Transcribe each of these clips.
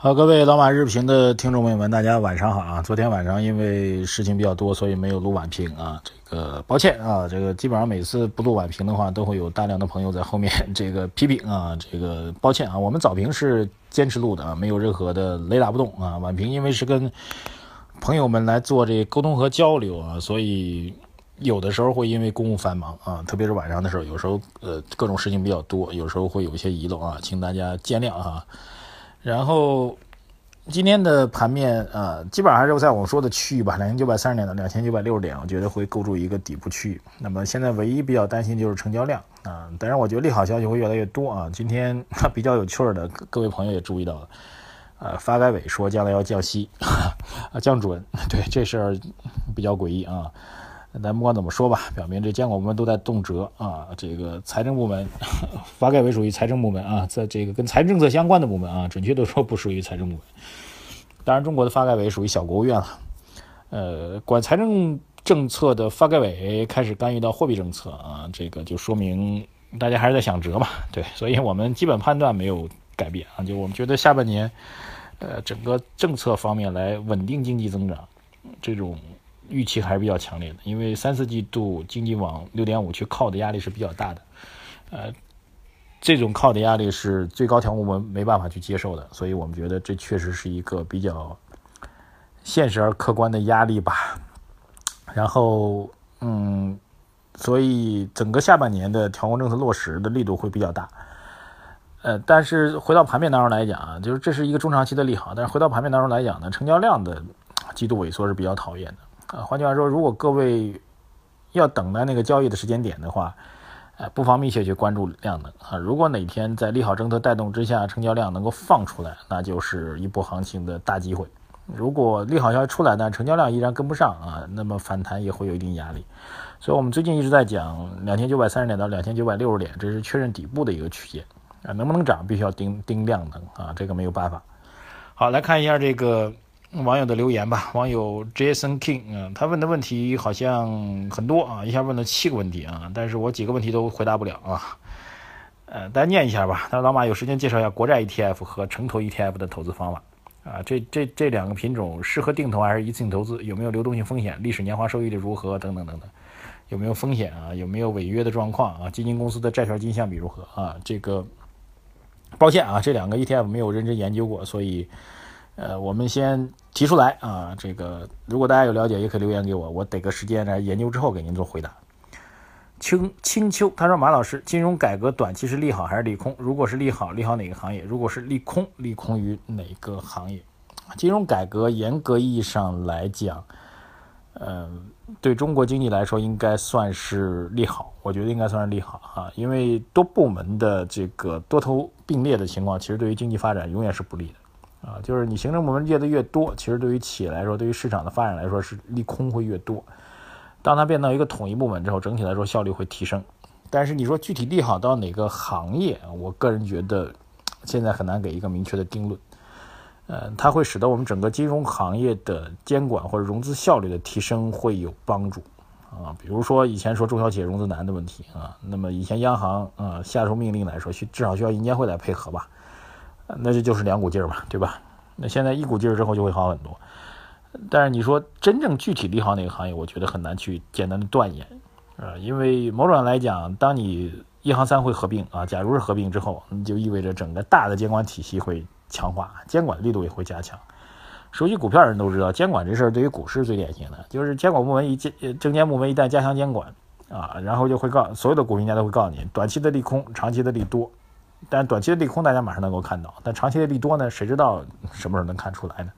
好，各位老马日评的听众朋友们，大家晚上好啊！昨天晚上因为事情比较多，所以没有录晚评啊，这个抱歉啊，这个基本上每次不录晚评的话，都会有大量的朋友在后面 这个批评啊，这个抱歉啊，我们早评是坚持录的啊，没有任何的雷打不动啊，晚评因为是跟朋友们来做这沟通和交流啊，所以有的时候会因为公务繁忙啊，特别是晚上的时候，有时候呃各种事情比较多，有时候会有一些遗漏啊，请大家见谅啊。然后今天的盘面啊，基本上还是在我说的区域吧，两千九百三十点到两千九百六十点，我觉得会构筑一个底部区域。那么现在唯一比较担心就是成交量啊，当然我觉得利好消息会越来越多啊。今天比较有趣的，各位朋友也注意到了，呃，发改委说将来要降息 啊，降准，对这事儿比较诡异啊。咱不管怎么说吧，表明这监管部门都在动辄啊。这个财政部门，发改委属于财政部门啊，在这个跟财政政策相关的部门啊，准确的说不属于财政部门。当然，中国的发改委属于小国务院了。呃，管财政政策的发改委开始干预到货币政策啊，这个就说明大家还是在想辙嘛。对，所以我们基本判断没有改变啊，就我们觉得下半年，呃，整个政策方面来稳定经济增长，这种。预期还是比较强烈的，因为三四季度经济往六点五去靠的压力是比较大的，呃，这种靠的压力是最高调控我们没办法去接受的，所以我们觉得这确实是一个比较现实而客观的压力吧。然后，嗯，所以整个下半年的调控政策落实的力度会比较大，呃，但是回到盘面当中来讲啊，就是这是一个中长期的利好，但是回到盘面当中来讲呢，成交量的季度萎缩是比较讨厌的。啊，换句话说，如果各位要等待那个交易的时间点的话，呃，不妨密切去关注量能啊。如果哪天在利好政策带动之下，成交量能够放出来，那就是一波行情的大机会。如果利好消息出来，但成交量依然跟不上啊，那么反弹也会有一定压力。所以我们最近一直在讲两千九百三十点到两千九百六十点，这是确认底部的一个区间啊，能不能涨，必须要盯盯量能啊，这个没有办法。好，来看一下这个。网友的留言吧，网友 Jason King 啊，他问的问题好像很多啊，一下问了七个问题啊，但是我几个问题都回答不了啊。呃，大家念一下吧。他说老马有时间介绍一下国债 ETF 和城投 ETF 的投资方法啊，这这这两个品种适合定投还是一次性投资？有没有流动性风险？历史年化收益率如何？等等等等，有没有风险啊？有没有违约的状况啊？基金公司的债券金相比如何啊？这个抱歉啊，这两个 ETF 没有认真研究过，所以。呃，我们先提出来啊，这个如果大家有了解，也可以留言给我，我得个时间来研究之后给您做回答。青青秋他说：“马老师，金融改革短期是利好还是利空？如果是利好，利好哪个行业？如果是利空，利空于哪个行业？”金融改革严格意义上来讲，嗯，对中国经济来说应该算是利好，我觉得应该算是利好啊，因为多部门的这个多头并列的情况，其实对于经济发展永远是不利的。啊，就是你行政部门借的越多，其实对于企业来说，对于市场的发展来说是利空会越多。当它变到一个统一部门之后，整体来说效率会提升。但是你说具体利好到哪个行业，我个人觉得现在很难给一个明确的定论。呃，它会使得我们整个金融行业的监管或者融资效率的提升会有帮助。啊，比如说以前说中小企业融资难的问题啊，那么以前央行啊下出命令来说，需至少需要银监会来配合吧。那这就是两股劲儿嘛，对吧？那现在一股劲儿之后就会好很多。但是你说真正具体利好哪个行业，我觉得很难去简单的断言，啊，因为某种来讲，当你一行三会合并啊，假如是合并之后，你就意味着整个大的监管体系会强化，监管力度也会加强。熟悉股票人都知道，监管这事儿对于股市最典型的，就是监管部门一监证监部门一旦加强监管啊，然后就会告所有的股评家都会告诉你，短期的利空，长期的利多。但短期的利空大家马上能够看到，但长期的利多呢？谁知道什么时候能看出来呢？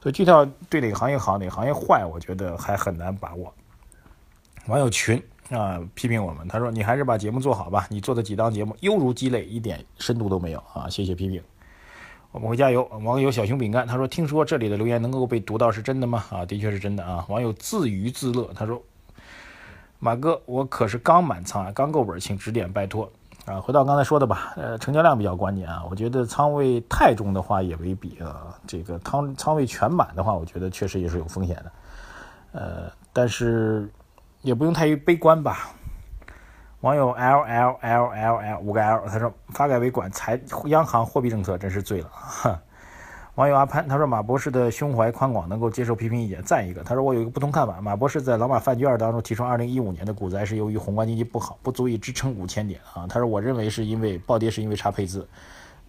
所以具体要对哪个行业好，哪个行业坏，我觉得还很难把握。网友群啊批评我们，他说：“你还是把节目做好吧，你做的几档节目犹如鸡肋，一点深度都没有啊！”谢谢批评，我们会加油。网友小熊饼干他说：“听说这里的留言能够被读到，是真的吗？”啊，的确是真的啊。网友自娱自乐他说。马哥，我可是刚满仓啊，刚够本，请指点，拜托。啊，回到刚才说的吧，呃，成交量比较关键啊。我觉得仓位太重的话也未必啊。这个仓仓位全满的话，我觉得确实也是有风险的。呃，但是也不用太于悲观吧。网友 L L L L L 五个 L，他说发改委管财央行货币政策真是醉了。网友阿潘他说马博士的胸怀宽广，能够接受批评意见，赞一个。他说我有一个不同看法，马博士在老马饭局二当中提出，二零一五年的股灾是由于宏观经济不好，不足以支撑五千点啊。他说我认为是因为暴跌是因为差配资，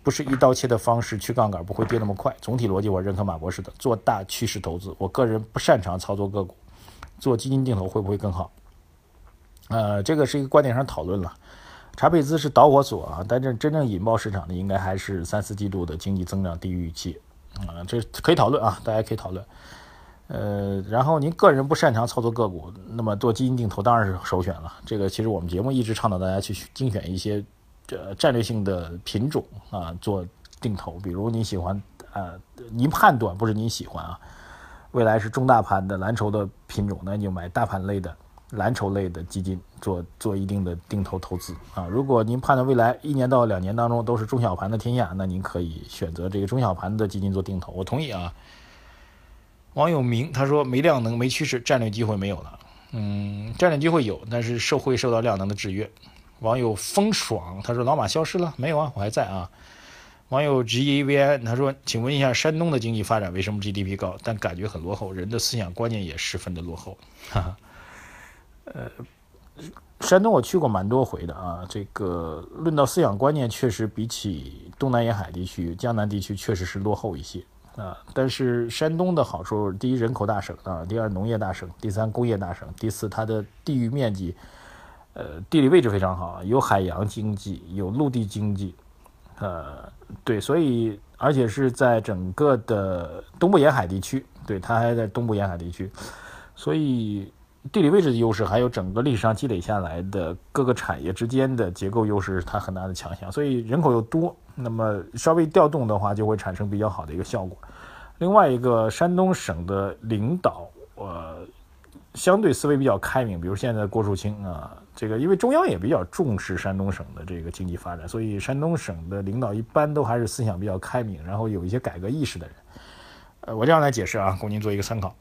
不是一刀切的方式去杠杆不会跌那么快。总体逻辑我认可马博士的，做大趋势投资。我个人不擅长操作个股，做基金定投会不会更好？呃，这个是一个观点上讨论了。查佩兹是导火索啊，但是真正引爆市场的应该还是三四季度的经济增长低于预期。啊，这可以讨论啊，大家可以讨论。呃，然后您个人不擅长操作个股，那么做基金定投当然是首选了。这个其实我们节目一直倡导大家去精选一些这战略性的品种啊做定投，比如你喜欢啊，您判断不是您喜欢啊，未来是中大盘的蓝筹的品种，那你就买大盘类的。蓝筹类的基金做做一定的定投投资啊，如果您判断未来一年到两年当中都是中小盘的天下，那您可以选择这个中小盘的基金做定投。我同意啊。网友明他说没量能没趋势，战略机会没有了。嗯，战略机会有，但是受会受到量能的制约。网友风爽他说老马消失了没有啊？我还在啊。网友 G E V N 他说，请问一下山东的经济发展为什么 GDP 高，但感觉很落后，人的思想观念也十分的落后。哈哈。呃，山东我去过蛮多回的啊。这个论到思想观念，确实比起东南沿海地区、江南地区，确实是落后一些啊。但是山东的好处，第一人口大省啊，第二农业大省，第三工业大省，第四它的地域面积，呃，地理位置非常好，有海洋经济，有陆地经济，呃，对，所以而且是在整个的东部沿海地区，对，它还在东部沿海地区，所以。地理位置的优势，还有整个历史上积累下来的各个产业之间的结构优势，它很大的强项。所以人口又多，那么稍微调动的话，就会产生比较好的一个效果。另外一个，山东省的领导，呃，相对思维比较开明，比如现在郭树清啊，这个因为中央也比较重视山东省的这个经济发展，所以山东省的领导一般都还是思想比较开明，然后有一些改革意识的人。呃，我这样来解释啊，供您做一个参考。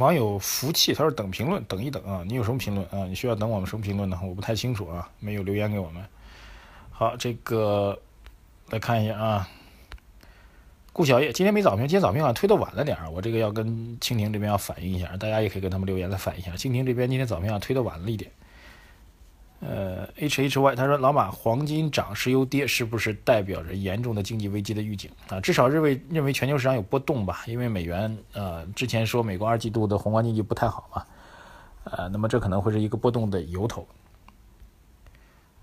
网友福气，他说等评论，等一等啊！你有什么评论啊？你需要等我们什么评论呢？我不太清楚啊，没有留言给我们。好，这个来看一下啊。顾小叶今天没早评，今天早评好像推的晚了点儿，我这个要跟蜻蜓这边要反映一下，大家也可以跟他们留言来反映一下。蜻蜓这边今天早评啊推的晚了一点。呃，H H Y，他说老马黄金涨，石油跌，是不是代表着严重的经济危机的预警啊？至少认为认为全球市场有波动吧，因为美元呃之前说美国二季度的宏观经济不太好嘛，呃，那么这可能会是一个波动的由头。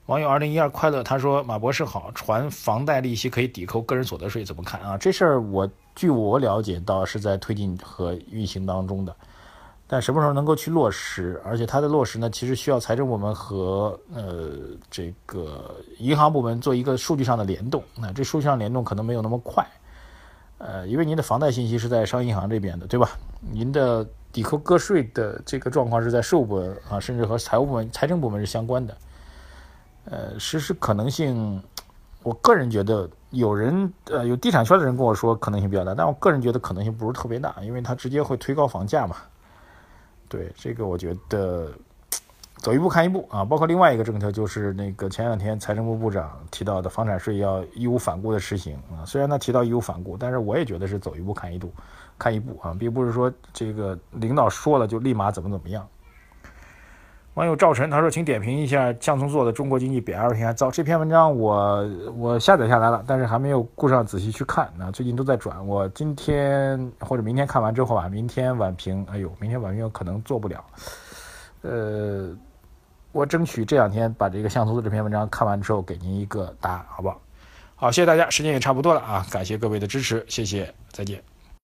网友二零一二快乐他说马博士好，传房贷利息可以抵扣个人所得税，怎么看啊？这事儿我据我了解到是在推进和运行当中的。但什么时候能够去落实？而且它的落实呢，其实需要财政部门和呃这个银行部门做一个数据上的联动。那这数据上联动可能没有那么快，呃，因为您的房贷信息是在商业银行这边的，对吧？您的抵扣个税的这个状况是在税务部门啊，甚至和财务部门、财政部门是相关的。呃，实施可能性，我个人觉得有人呃有地产圈的人跟我说可能性比较大，但我个人觉得可能性不是特别大，因为它直接会推高房价嘛。对这个，我觉得走一步看一步啊。包括另外一个政策，就是那个前两天财政部部长提到的房产税要义无反顾的实行啊。虽然他提到义无反顾，但是我也觉得是走一步看一步，看一步啊，并不是说这个领导说了就立马怎么怎么样。网友赵晨他说：“请点评一下向松做的《中国经济比二十天还糟》这篇文章，我我下载下来了，但是还没有顾上仔细去看。那最近都在转，我今天或者明天看完之后啊，明天晚评。哎呦，明天晚评可能做不了。呃，我争取这两天把这个向松的这篇文章看完之后，给您一个答案，好不好？好，谢谢大家，时间也差不多了啊，感谢各位的支持，谢谢，再见。